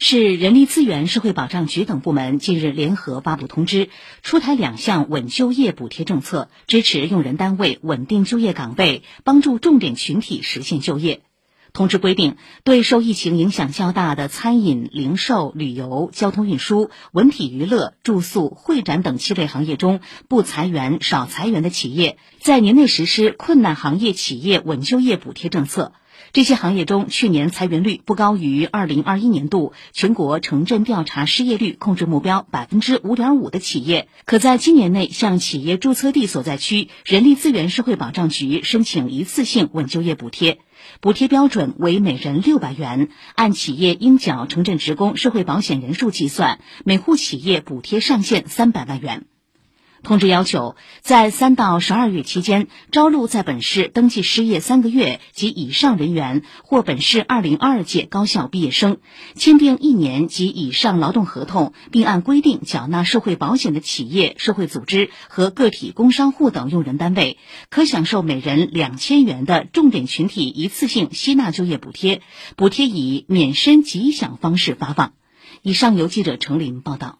市人力资源社会保障局等部门近日联合发布通知，出台两项稳就业补贴政策，支持用人单位稳定就业岗位，帮助重点群体实现就业。通知规定，对受疫情影响较大的餐饮、零售、旅游、交通运输、文体娱乐、住宿、会展等七类行业中不裁员、少裁员的企业，在年内实施困难行业企业稳就业补贴政策。这些行业中，去年裁员率不高于二零二一年度全国城镇调查失业率控制目标百分之五点五的企业，可在今年内向企业注册地所在区人力资源社会保障局申请一次性稳就业补贴，补贴标准为每人六百元，按企业应缴城镇职工社会保险人数计算，每户企业补贴上限三百万元。通知要求，在三到十二月期间，招录在本市登记失业三个月及以上人员或本市二零二二届高校毕业生，签订一年及以上劳动合同，并按规定缴纳社会保险的企业、社会组织和个体工商户等用人单位，可享受每人两千元的重点群体一次性吸纳就业补贴，补贴以免申即享方式发放。以上由记者程林报道。